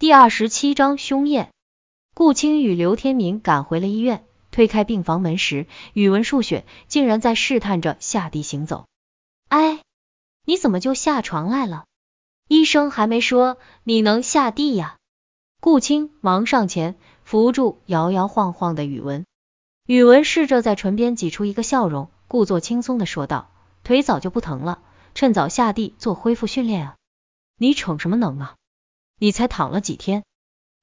第二十七章凶焰。顾青与刘天明赶回了医院，推开病房门时，宇文树雪竟然在试探着下地行走。哎，你怎么就下床来了？医生还没说你能下地呀？顾青忙上前扶住摇摇晃晃的宇文。宇文试着在唇边挤出一个笑容，故作轻松的说道：“腿早就不疼了，趁早下地做恢复训练啊。”你逞什么能啊？你才躺了几天？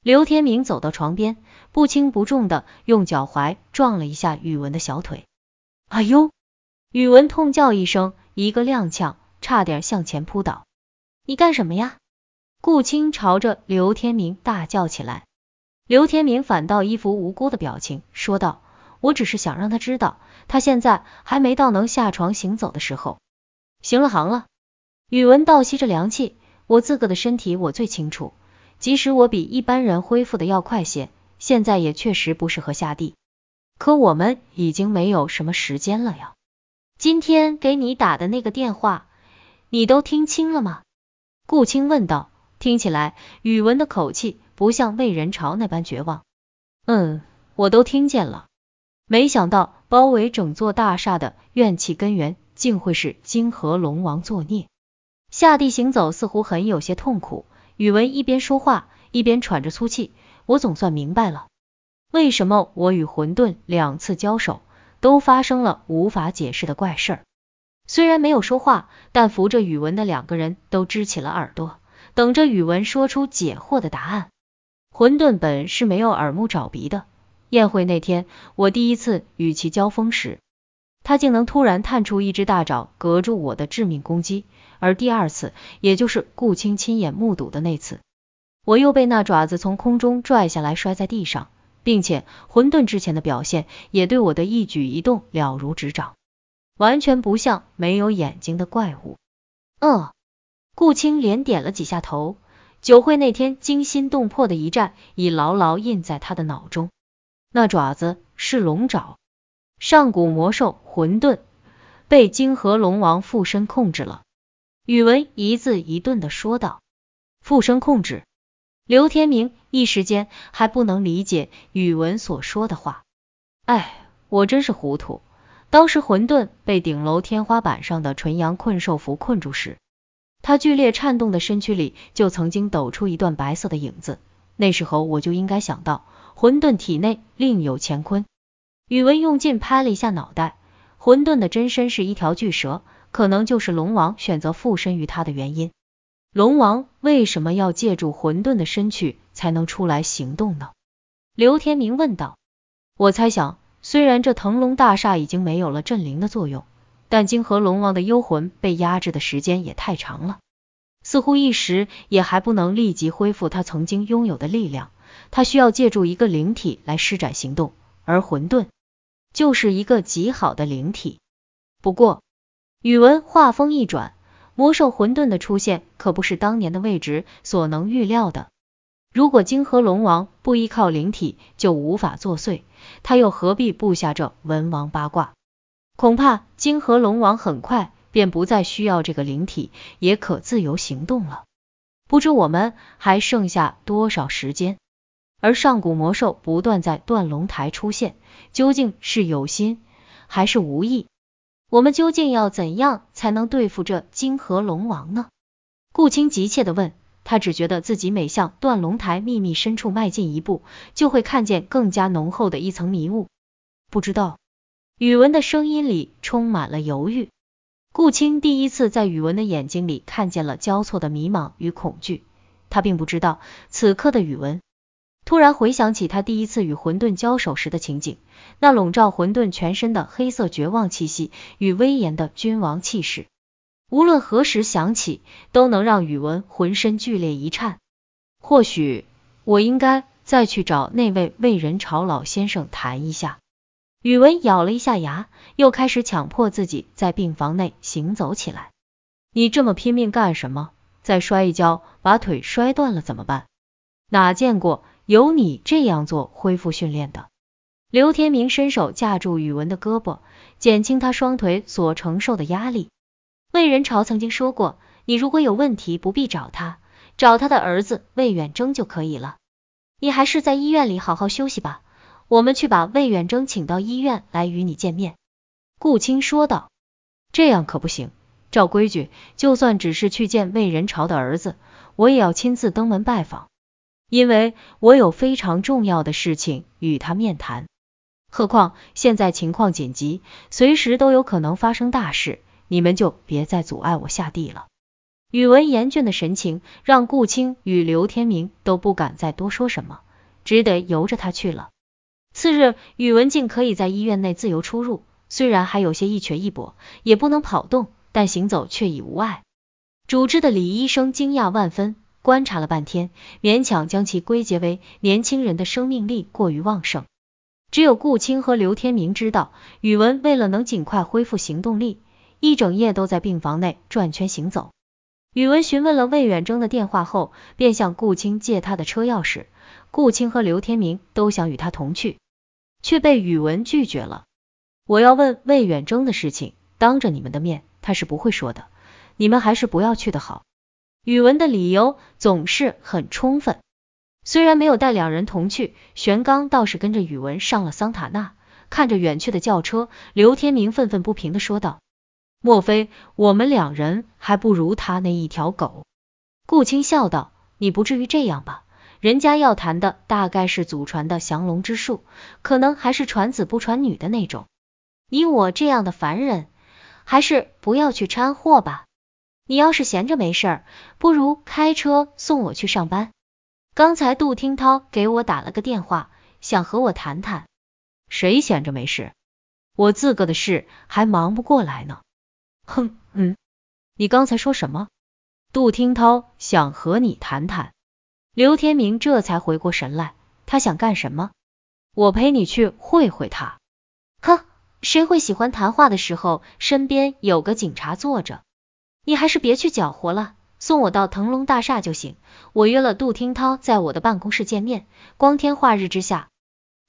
刘天明走到床边，不轻不重的用脚踝撞了一下宇文的小腿。哎呦！宇文痛叫一声，一个踉跄，差点向前扑倒。你干什么呀？顾青朝着刘天明大叫起来。刘天明反倒一副无辜的表情，说道：“我只是想让他知道，他现在还没到能下床行走的时候。”行了，行了。宇文倒吸着凉气。我自个的身体我最清楚，即使我比一般人恢复的要快些，现在也确实不适合下地。可我们已经没有什么时间了呀。今天给你打的那个电话，你都听清了吗？顾青问道。听起来宇文的口气不像魏仁朝那般绝望。嗯，我都听见了。没想到包围整座大厦的怨气根源，竟会是金河龙王作孽。下地行走似乎很有些痛苦，宇文一边说话一边喘着粗气。我总算明白了，为什么我与混沌两次交手都发生了无法解释的怪事儿。虽然没有说话，但扶着宇文的两个人都支起了耳朵，等着宇文说出解惑的答案。混沌本是没有耳目找鼻的，宴会那天我第一次与其交锋时。他竟能突然探出一只大爪，隔住我的致命攻击。而第二次，也就是顾青亲眼目睹的那次，我又被那爪子从空中拽下来，摔在地上，并且混沌之前的表现也对我的一举一动了如指掌，完全不像没有眼睛的怪物。嗯，顾青连点了几下头。酒会那天惊心动魄的一战已牢牢印在他的脑中。那爪子是龙爪。上古魔兽混沌被金河龙王附身控制了，宇文一字一顿的说道。附身控制，刘天明一时间还不能理解宇文所说的话。哎，我真是糊涂。当时混沌被顶楼天花板上的纯阳困兽符困住时，他剧烈颤动的身躯里就曾经抖出一段白色的影子。那时候我就应该想到，混沌体内另有乾坤。宇文用劲拍了一下脑袋，混沌的真身是一条巨蛇，可能就是龙王选择附身于他的原因。龙王为什么要借助混沌的身躯才能出来行动呢？刘天明问道。我猜想，虽然这腾龙大厦已经没有了镇灵的作用，但金河龙王的幽魂被压制的时间也太长了，似乎一时也还不能立即恢复他曾经拥有的力量，他需要借助一个灵体来施展行动，而混沌。就是一个极好的灵体。不过，宇文话锋一转，魔兽混沌的出现可不是当年的位置所能预料的。如果金河龙王不依靠灵体就无法作祟，他又何必布下这文王八卦？恐怕金河龙王很快便不再需要这个灵体，也可自由行动了。不知我们还剩下多少时间？而上古魔兽不断在断龙台出现，究竟是有心还是无意？我们究竟要怎样才能对付这金河龙王呢？顾青急切的问。他只觉得自己每向断龙台秘密深处迈进一步，就会看见更加浓厚的一层迷雾。不知道。宇文的声音里充满了犹豫。顾青第一次在宇文的眼睛里看见了交错的迷茫与恐惧。他并不知道此刻的宇文。突然回想起他第一次与混沌交手时的情景，那笼罩混沌全身的黑色绝望气息与威严的君王气势，无论何时想起，都能让宇文浑身剧烈一颤。或许我应该再去找那位魏仁朝老先生谈一下。宇文咬了一下牙，又开始强迫自己在病房内行走起来。你这么拼命干什么？再摔一跤，把腿摔断了怎么办？哪见过？有你这样做恢复训练的，刘天明伸手架住宇文的胳膊，减轻他双腿所承受的压力。魏仁朝曾经说过，你如果有问题不必找他，找他的儿子魏远征就可以了。你还是在医院里好好休息吧，我们去把魏远征请到医院来与你见面。”顾青说道。“这样可不行，照规矩，就算只是去见魏仁朝的儿子，我也要亲自登门拜访，因为我有非常重要的事情与他面谈。何况现在情况紧急，随时都有可能发生大事，你们就别再阻碍我下地了。”宇文严峻的神情让顾青与刘天明都不敢再多说什么，只得由着他去了。次日，宇文静可以在医院内自由出入，虽然还有些一瘸一跛，也不能跑动，但行走却已无碍。主治的李医生惊讶万分，观察了半天，勉强将其归结为年轻人的生命力过于旺盛。只有顾青和刘天明知道，宇文为了能尽快恢复行动力，一整夜都在病房内转圈行走。宇文询问了魏远征的电话后，便向顾青借他的车钥匙。顾青和刘天明都想与他同去，却被宇文拒绝了。我要问魏远征的事情，当着你们的面，他是不会说的。你们还是不要去的好。宇文的理由总是很充分。虽然没有带两人同去，玄刚倒是跟着宇文上了桑塔纳。看着远去的轿车，刘天明愤愤不平的说道。莫非我们两人还不如他那一条狗？顾青笑道：“你不至于这样吧？人家要谈的大概是祖传的降龙之术，可能还是传子不传女的那种。你我这样的凡人，还是不要去掺和吧。你要是闲着没事儿，不如开车送我去上班。刚才杜听涛给我打了个电话，想和我谈谈。谁闲着没事？我自个的事还忙不过来呢。”哼，嗯，你刚才说什么？杜听涛想和你谈谈。刘天明这才回过神来，他想干什么？我陪你去会会他。哼，谁会喜欢谈话的时候身边有个警察坐着？你还是别去搅和了，送我到腾龙大厦就行。我约了杜听涛在我的办公室见面，光天化日之下，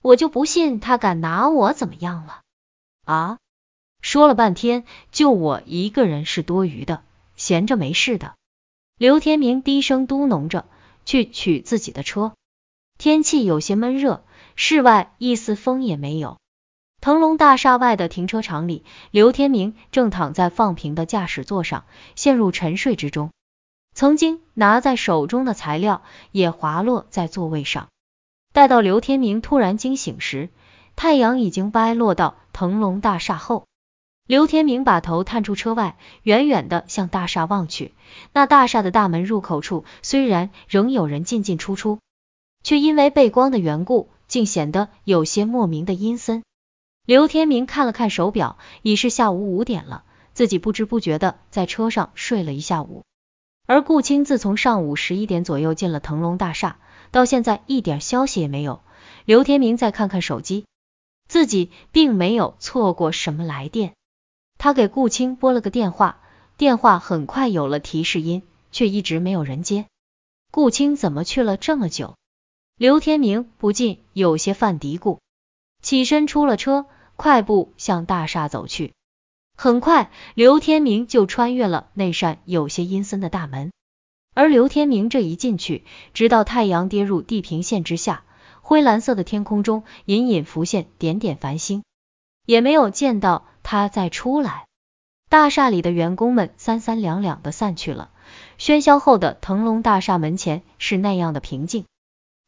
我就不信他敢拿我怎么样了啊？说了半天，就我一个人是多余的，闲着没事的。刘天明低声嘟哝着，去取自己的车。天气有些闷热，室外一丝风也没有。腾龙大厦外的停车场里，刘天明正躺在放平的驾驶座上，陷入沉睡之中。曾经拿在手中的材料也滑落在座位上。待到刘天明突然惊醒时，太阳已经歪落到腾龙大厦后。刘天明把头探出车外，远远的向大厦望去。那大厦的大门入口处，虽然仍有人进进出出，却因为背光的缘故，竟显得有些莫名的阴森。刘天明看了看手表，已是下午五点了，自己不知不觉的在车上睡了一下午。而顾青自从上午十一点左右进了腾龙大厦，到现在一点消息也没有。刘天明再看看手机，自己并没有错过什么来电。他给顾青拨了个电话，电话很快有了提示音，却一直没有人接。顾青怎么去了这么久？刘天明不禁有些犯嘀咕，起身出了车，快步向大厦走去。很快，刘天明就穿越了那扇有些阴森的大门。而刘天明这一进去，直到太阳跌入地平线之下，灰蓝色的天空中隐隐浮现点点繁星，也没有见到。他再出来，大厦里的员工们三三两两的散去了。喧嚣后的腾龙大厦门前是那样的平静。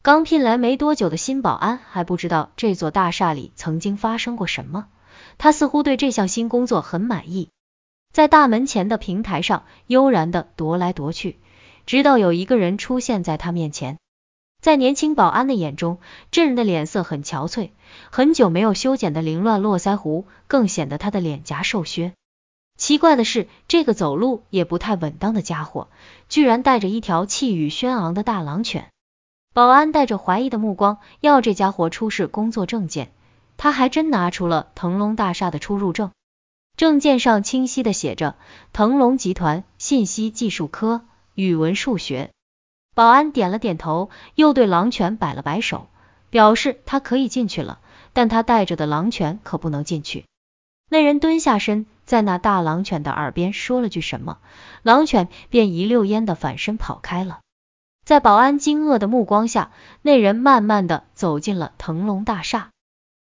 刚聘来没多久的新保安还不知道这座大厦里曾经发生过什么，他似乎对这项新工作很满意，在大门前的平台上悠然的踱来踱去，直到有一个人出现在他面前。在年轻保安的眼中，这人的脸色很憔悴，很久没有修剪的凌乱络腮胡更显得他的脸颊瘦削。奇怪的是，这个走路也不太稳当的家伙，居然带着一条气宇轩昂的大狼犬。保安带着怀疑的目光要这家伙出示工作证件，他还真拿出了腾龙大厦的出入证，证件上清晰的写着腾龙集团信息技术科语文数学。保安点了点头，又对狼犬摆了摆手，表示他可以进去了，但他带着的狼犬可不能进去。那人蹲下身，在那大狼犬的耳边说了句什么，狼犬便一溜烟的反身跑开了。在保安惊愕的目光下，那人慢慢的走进了腾龙大厦。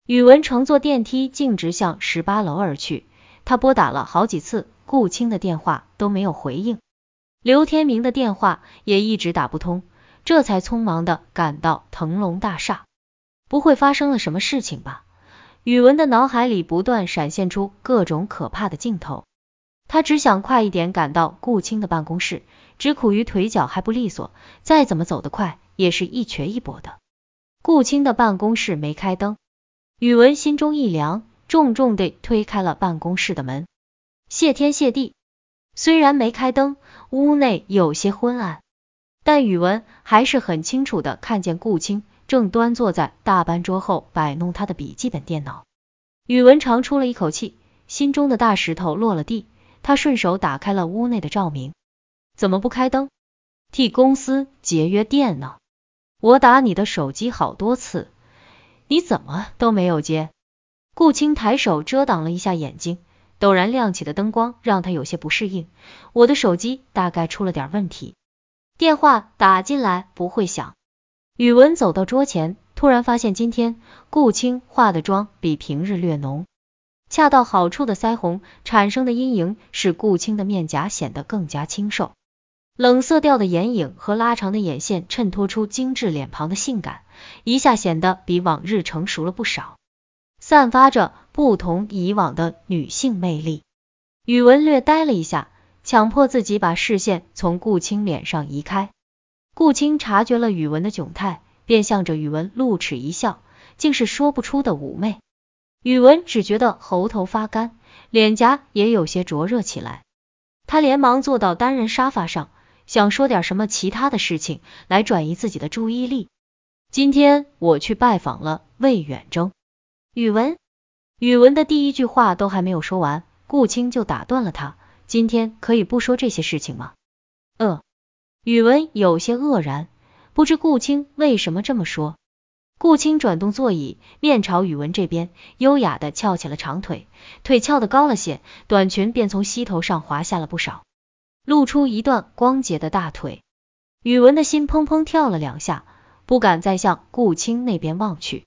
宇文乘坐电梯径直向十八楼而去，他拨打了好几次顾青的电话都没有回应，刘天明的电话也一直打不通，这才匆忙的赶到腾龙大厦。不会发生了什么事情吧？宇文的脑海里不断闪现出各种可怕的镜头，他只想快一点赶到顾青的办公室，只苦于腿脚还不利索，再怎么走得快也是一瘸一跛的。顾青的办公室没开灯。宇文心中一凉，重重地推开了办公室的门。谢天谢地，虽然没开灯，屋内有些昏暗，但宇文还是很清楚的看见顾青正端坐在大班桌后摆弄他的笔记本电脑。宇文长出了一口气，心中的大石头落了地。他顺手打开了屋内的照明。怎么不开灯？替公司节约电呢？我打你的手机好多次。你怎么都没有接？顾青抬手遮挡了一下眼睛，陡然亮起的灯光让他有些不适应。我的手机大概出了点问题，电话打进来不会响。宇文走到桌前，突然发现今天顾青化的妆比平日略浓，恰到好处的腮红产生的阴影使顾青的面颊显得更加清瘦。冷色调的眼影和拉长的眼线衬托出精致脸庞的性感，一下显得比往日成熟了不少，散发着不同以往的女性魅力。宇文略呆了一下，强迫自己把视线从顾青脸上移开。顾青察觉了宇文的窘态，便向着宇文露齿一笑，竟是说不出的妩媚。宇文只觉得喉头发干，脸颊也有些灼热起来，他连忙坐到单人沙发上。想说点什么其他的事情来转移自己的注意力。今天我去拜访了魏远征。宇文，宇文的第一句话都还没有说完，顾青就打断了他。今天可以不说这些事情吗？呃，宇文有些愕然，不知顾青为什么这么说。顾青转动座椅，面朝宇文这边，优雅的翘起了长腿，腿翘的高了些，短裙便从膝头上滑下了不少。露出一段光洁的大腿，宇文的心砰砰跳了两下，不敢再向顾青那边望去。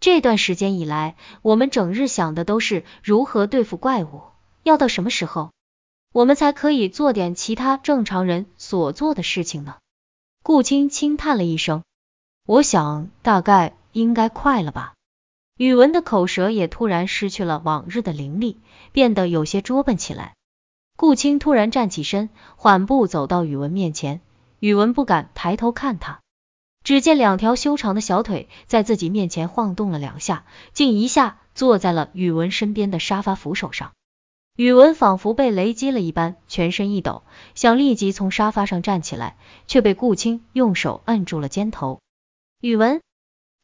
这段时间以来，我们整日想的都是如何对付怪物，要到什么时候，我们才可以做点其他正常人所做的事情呢？顾青轻叹了一声，我想大概应该快了吧。宇文的口舌也突然失去了往日的伶俐，变得有些拙笨起来。顾青突然站起身，缓步走到宇文面前。宇文不敢抬头看他，只见两条修长的小腿在自己面前晃动了两下，竟一下坐在了宇文身边的沙发扶手上。宇文仿佛被雷击了一般，全身一抖，想立即从沙发上站起来，却被顾青用手按住了肩头。宇文，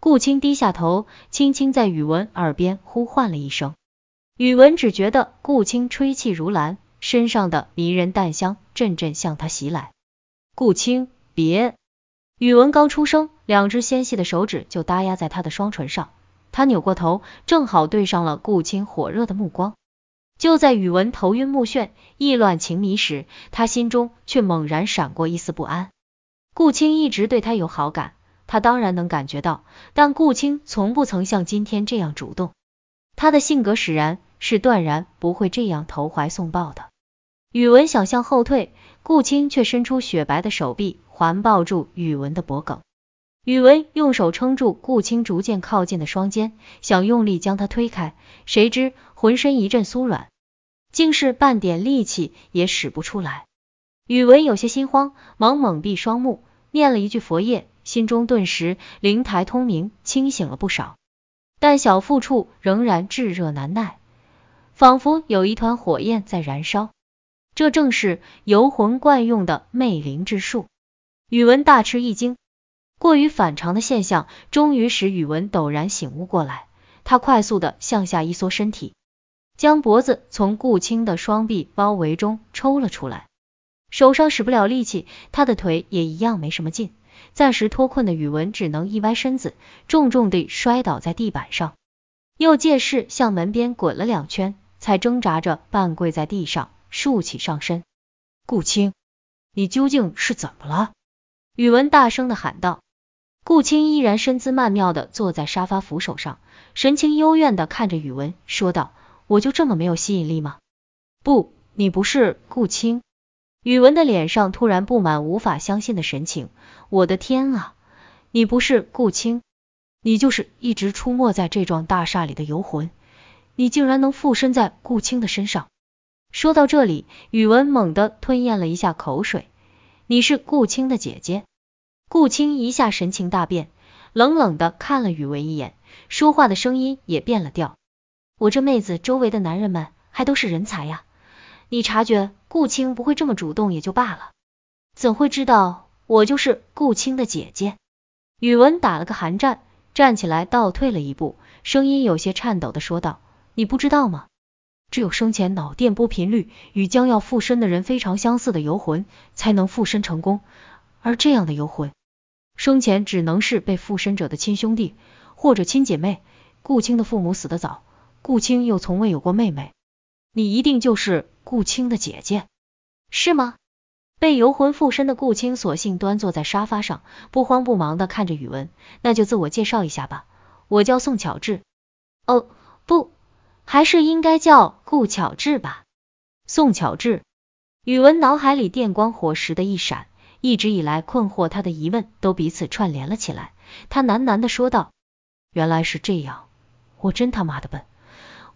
顾青低下头，轻轻在宇文耳边呼唤了一声。宇文只觉得顾青吹气如兰。身上的迷人淡香阵阵向他袭来。顾青，别！宇文刚出声，两只纤细的手指就搭压在他的双唇上。他扭过头，正好对上了顾青火热的目光。就在宇文头晕目眩、意乱情迷时，他心中却猛然闪过一丝不安。顾青一直对他有好感，他当然能感觉到，但顾青从不曾像今天这样主动。他的性格使然，是断然不会这样投怀送抱的。宇文想向后退，顾青却伸出雪白的手臂环抱住宇文的脖颈。宇文用手撑住顾青逐渐靠近的双肩，想用力将他推开，谁知浑身一阵酥软，竟是半点力气也使不出来。宇文有些心慌，忙猛闭双目，念了一句佛业，心中顿时灵台通明，清醒了不少。但小腹处仍然炙热难耐，仿佛有一团火焰在燃烧。这正是游魂惯用的魅灵之术。宇文大吃一惊，过于反常的现象终于使宇文陡然醒悟过来。他快速的向下一缩身体，将脖子从顾青的双臂包围中抽了出来。手上使不了力气，他的腿也一样没什么劲。暂时脱困的宇文只能一歪身子，重重地摔倒在地板上，又借势向门边滚了两圈，才挣扎着半跪在地上。竖起上身，顾青，你究竟是怎么了？宇文大声的喊道。顾青依然身姿曼妙的坐在沙发扶手上，神情幽怨的看着宇文，说道：“我就这么没有吸引力吗？”“不，你不是顾青。”宇文的脸上突然布满无法相信的神情。“我的天啊，你不是顾青，你就是一直出没在这幢大厦里的游魂，你竟然能附身在顾青的身上。”说到这里，宇文猛地吞咽了一下口水。“你是顾青的姐姐？”顾青一下神情大变，冷冷的看了宇文一眼，说话的声音也变了调。我这妹子周围的男人们还都是人才呀，你察觉顾青不会这么主动也就罢了，怎会知道我就是顾青的姐姐？宇文打了个寒战，站起来倒退了一步，声音有些颤抖的说道：“你不知道吗？只有生前脑电波频率与将要附身的人非常相似的游魂，才能附身成功，而这样的游魂。”生前只能是被附身者的亲兄弟或者亲姐妹。顾青的父母死得早，顾青又从未有过妹妹，你一定就是顾青的姐姐，是吗？被游魂附身的顾青索性端坐在沙发上，不慌不忙的看着宇文，那就自我介绍一下吧，我叫宋巧稚。哦，不，还是应该叫顾巧智吧。宋巧智，宇文脑海里电光火石的一闪。一直以来困惑他的疑问都彼此串联了起来，他喃喃的说道：“原来是这样，我真他妈的笨。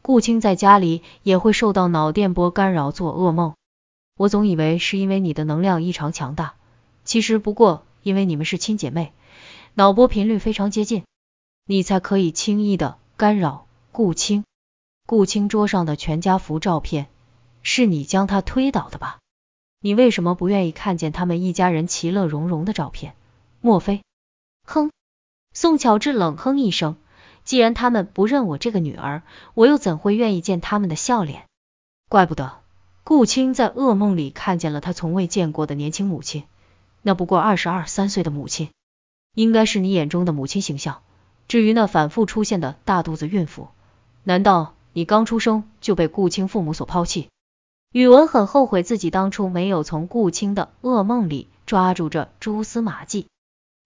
顾青在家里也会受到脑电波干扰做噩梦，我总以为是因为你的能量异常强大，其实不过因为你们是亲姐妹，脑波频率非常接近，你才可以轻易的干扰顾青。顾青桌上的全家福照片，是你将他推倒的吧？”你为什么不愿意看见他们一家人其乐融融的照片？莫非？哼！宋巧稚冷哼一声，既然他们不认我这个女儿，我又怎会愿意见他们的笑脸？怪不得顾青在噩梦里看见了他从未见过的年轻母亲，那不过二十二三岁的母亲，应该是你眼中的母亲形象。至于那反复出现的大肚子孕妇，难道你刚出生就被顾青父母所抛弃？宇文很后悔自己当初没有从顾青的噩梦里抓住这蛛丝马迹。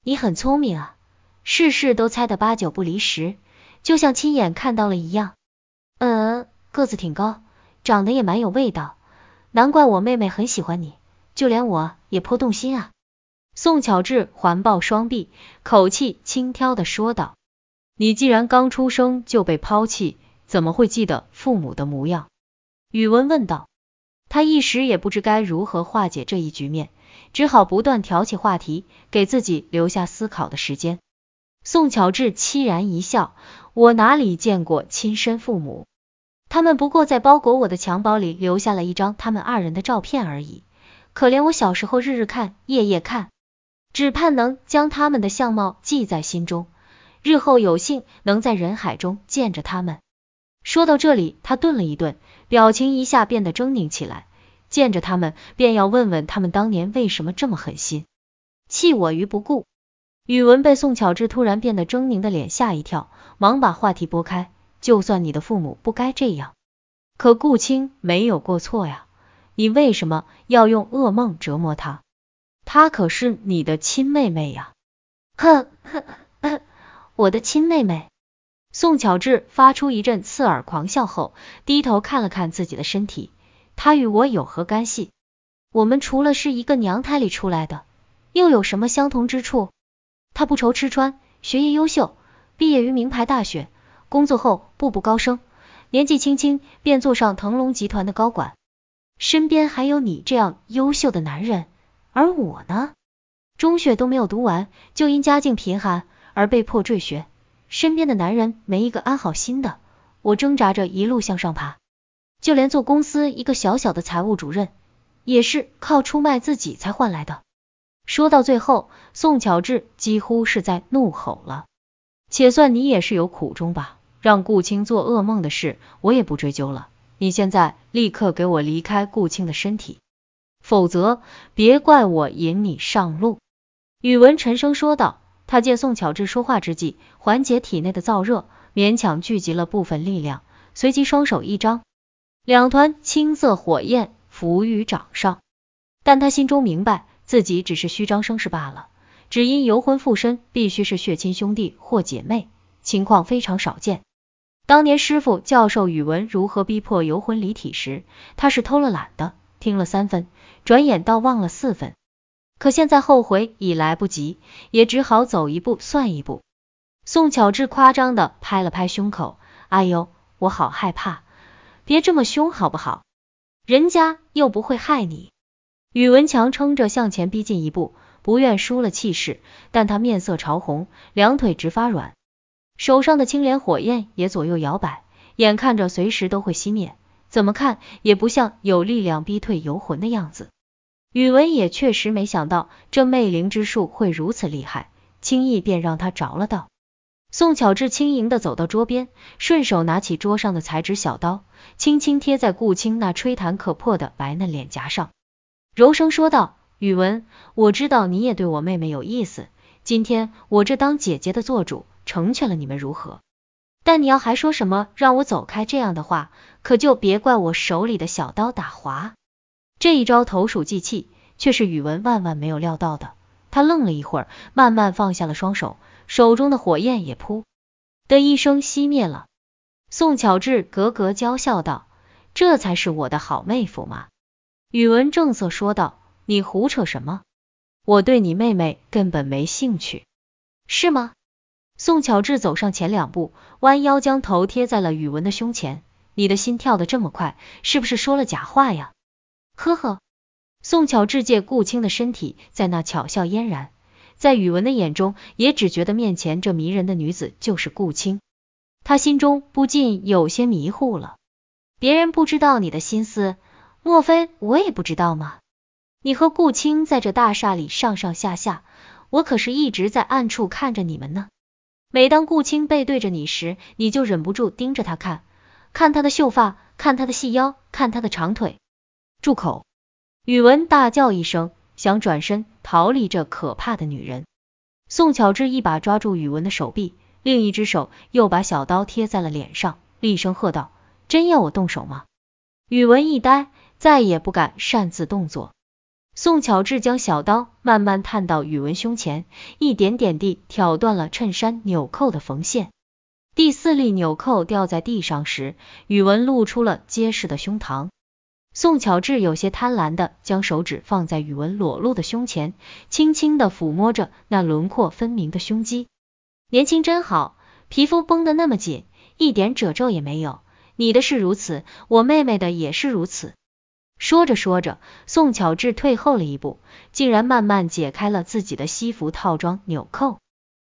你很聪明啊，事事都猜得八九不离十，就像亲眼看到了一样。嗯，个子挺高，长得也蛮有味道，难怪我妹妹很喜欢你，就连我也颇动心啊。宋巧智环抱双臂，口气轻佻的说道：“你既然刚出生就被抛弃，怎么会记得父母的模样？”宇文问道。他一时也不知该如何化解这一局面，只好不断挑起话题，给自己留下思考的时间。宋乔治凄然一笑：“我哪里见过亲生父母？他们不过在包裹我的襁褓里留下了一张他们二人的照片而已。可怜我小时候日日看，夜夜看，只盼能将他们的相貌记在心中，日后有幸能在人海中见着他们。”说到这里，他顿了一顿。表情一下变得狰狞起来，见着他们便要问问他们当年为什么这么狠心，弃我于不顾。宇文被宋巧稚突然变得狰狞的脸吓一跳，忙把话题拨开。就算你的父母不该这样，可顾青没有过错呀，你为什么要用噩梦折磨他？她可是你的亲妹妹呀！哼哼哼，我的亲妹妹。宋巧智发出一阵刺耳狂笑后，低头看了看自己的身体，他与我有何干系？我们除了是一个娘胎里出来的，又有什么相同之处？他不愁吃穿，学业优秀，毕业于名牌大学，工作后步步高升，年纪轻轻便坐上腾龙集团的高管，身边还有你这样优秀的男人，而我呢，中学都没有读完，就因家境贫寒而被迫辍学。身边的男人没一个安好心的，我挣扎着一路向上爬，就连做公司一个小小的财务主任，也是靠出卖自己才换来的。说到最后，宋巧智几乎是在怒吼了。且算你也是有苦衷吧，让顾青做噩梦的事，我也不追究了。你现在立刻给我离开顾青的身体，否则别怪我引你上路。宇文沉声说道。他借宋巧稚说话之际，缓解体内的燥热，勉强聚集了部分力量，随即双手一张，两团青色火焰浮于掌上。但他心中明白，自己只是虚张声势罢了，只因游魂附身必须是血亲兄弟或姐妹，情况非常少见。当年师傅教授宇文如何逼迫游魂离体时，他是偷了懒的，听了三分，转眼倒忘了四分。可现在后悔已来不及，也只好走一步算一步。宋巧智夸张的拍了拍胸口，哎呦，我好害怕，别这么凶好不好？人家又不会害你。宇文强撑着向前逼近一步，不愿输了气势，但他面色潮红，两腿直发软。手上的青莲火焰也左右摇摆，眼看着随时都会熄灭，怎么看也不像有力量逼退游魂的样子。宇文也确实没想到这魅灵之术会如此厉害，轻易便让他着了道。宋巧智轻盈的走到桌边，顺手拿起桌上的裁纸小刀，轻轻贴在顾青那吹弹可破的白嫩脸颊上，柔声说道：“宇文，我知道你也对我妹妹有意思，今天我这当姐姐的做主。”成全了你们如何？但你要还说什么让我走开这样的话，可就别怪我手里的小刀打滑。这一招投鼠忌器，却是宇文万万没有料到的。他愣了一会儿，慢慢放下了双手，手中的火焰也噗的一声熄灭了。宋巧稚咯咯娇笑道：“这才是我的好妹夫嘛。”宇文正色说道：“你胡扯什么？我对你妹妹根本没兴趣，是吗？”宋巧稚走上前两步，弯腰将头贴在了宇文的胸前。你的心跳的这么快，是不是说了假话呀？呵呵。宋巧智借顾青的身体在那巧笑嫣然，在宇文的眼中，也只觉得面前这迷人的女子就是顾青，他心中不禁有些迷糊了。别人不知道你的心思，莫非我也不知道吗？你和顾青在这大厦里上上下下，我可是一直在暗处看着你们呢。每当顾青背对着你时，你就忍不住盯着他看，看他的秀发，看他的细腰，看他的长腿。住口！宇文大叫一声，想转身逃离这可怕的女人。宋巧智一把抓住宇文的手臂，另一只手又把小刀贴在了脸上，厉声喝道：“真要我动手吗？”宇文一呆，再也不敢擅自动作。宋巧智将小刀慢慢探到宇文胸前，一点点地挑断了衬衫纽扣的缝线。第四粒纽扣掉在地上时，宇文露出了结实的胸膛。宋巧智有些贪婪的将手指放在宇文裸露的胸前，轻轻的抚摸着那轮廓分明的胸肌。年轻真好，皮肤绷得那么紧，一点褶皱也没有。你的是如此，我妹妹的也是如此。说着说着，宋巧智退后了一步，竟然慢慢解开了自己的西服套装纽扣。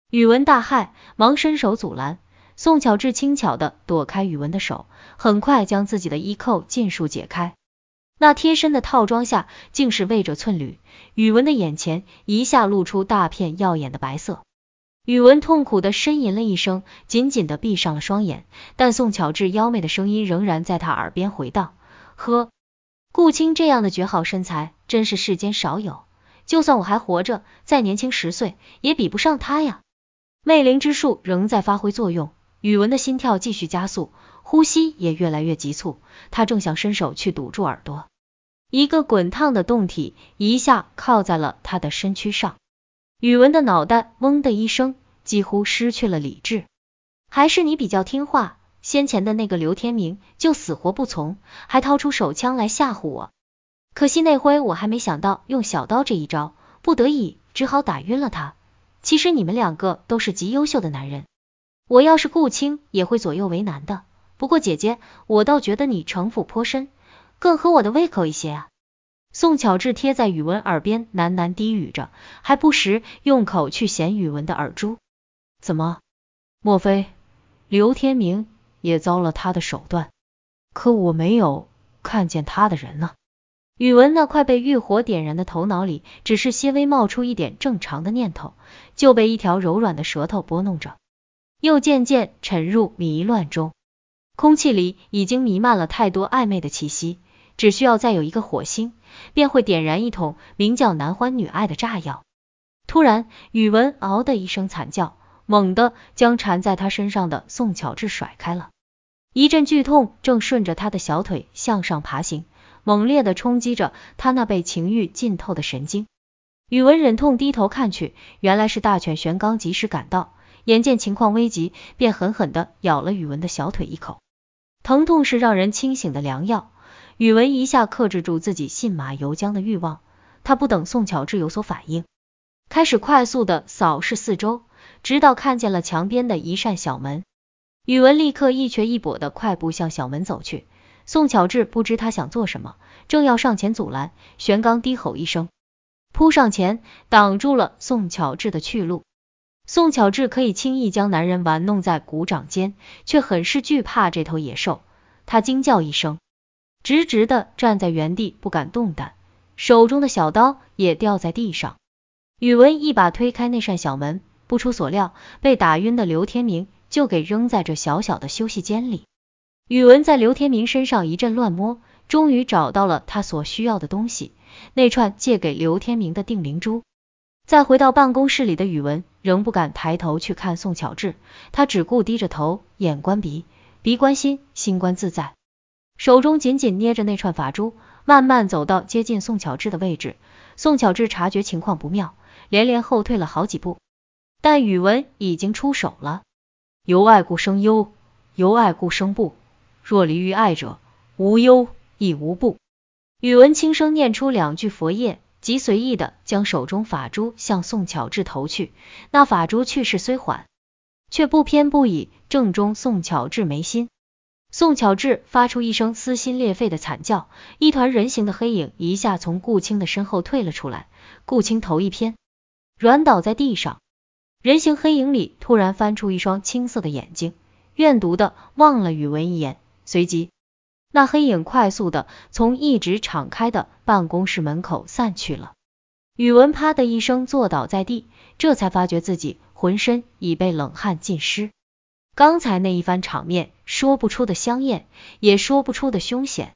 宇文大骇，忙伸手阻拦。宋巧智轻巧的躲开宇文的手，很快将自己的衣扣尽数解开。那贴身的套装下竟是为着寸缕，宇文的眼前一下露出大片耀眼的白色。宇文痛苦的呻吟了一声，紧紧的闭上了双眼。但宋巧稚妖媚的声音仍然在他耳边回荡：呵。顾青这样的绝好身材，真是世间少有。就算我还活着，再年轻十岁，也比不上他呀。魅灵之术仍在发挥作用，宇文的心跳继续加速，呼吸也越来越急促。他正想伸手去堵住耳朵，一个滚烫的洞体一下靠在了他的身躯上。宇文的脑袋嗡的一声，几乎失去了理智。还是你比较听话。先前的那个刘天明就死活不从，还掏出手枪来吓唬我。可惜那回我还没想到用小刀这一招，不得已只好打晕了他。其实你们两个都是极优秀的男人，我要是顾青也会左右为难的。不过姐姐，我倒觉得你城府颇深，更合我的胃口一些啊。宋巧智贴在宇文耳边喃喃低语着，还不时用口去衔宇文的耳珠。怎么？莫非刘天明？也遭了他的手段，可我没有看见他的人呢。宇文那快被欲火点燃的头脑里，只是些微冒出一点正常的念头，就被一条柔软的舌头拨弄着，又渐渐沉入迷乱中。空气里已经弥漫了太多暧昧的气息，只需要再有一个火星，便会点燃一桶名叫男欢女爱的炸药。突然，宇文嗷的一声惨叫。猛地将缠在他身上的宋巧智甩开了，一阵剧痛正顺着他的小腿向上爬行，猛烈的冲击着他那被情欲浸透的神经。宇文忍痛低头看去，原来是大犬玄刚及时赶到，眼见情况危急，便狠狠的咬了宇文的小腿一口。疼痛是让人清醒的良药，宇文一下克制住自己信马由缰的欲望，他不等宋巧智有所反应，开始快速的扫视四周，直到看见了墙边的一扇小门。宇文立刻一瘸一跛的快步向小门走去。宋巧智不知他想做什么，正要上前阻拦，玄刚低吼一声。扑上前挡住了宋巧智的去路。宋巧智可以轻易将男人玩弄在股掌间，却很是惧怕这头野兽。他惊叫一声，直直的站在原地不敢动弹，手中的小刀也掉在地上。宇文一把推开那扇小门，不出所料，被打晕的刘天明就给扔在这小小的休息间里。宇文在刘天明身上一阵乱摸，终于找到了他所需要的东西。那串借给刘天明的定灵珠。再回到办公室里的宇文仍不敢抬头去看宋巧智，他只顾低着头，眼观鼻，鼻观心，心观自在，手中紧紧捏着那串法珠，慢慢走到接近宋巧智的位置。宋巧智察觉情况不妙，连连后退了好几步，但宇文已经出手了。由爱故生忧，由爱故生怖，若离于爱者，无忧亦无怖。宇文轻声念出两句佛业，极随意的将手中法珠向宋巧智投去。那法珠去势虽缓，却不偏不倚，正中宋巧智眉心。宋巧智发出一声撕心裂肺的惨叫，一团人形的黑影一下从顾青的身后退了出来。顾青头一偏，软倒在地上。人形黑影里突然翻出一双青色的眼睛，怨毒的望了宇文一眼，随即。那黑影快速的从一直敞开的办公室门口散去了。宇文啪的一声坐倒在地，这才发觉自己浑身已被冷汗浸湿。刚才那一番场面，说不出的香艳，也说不出的凶险。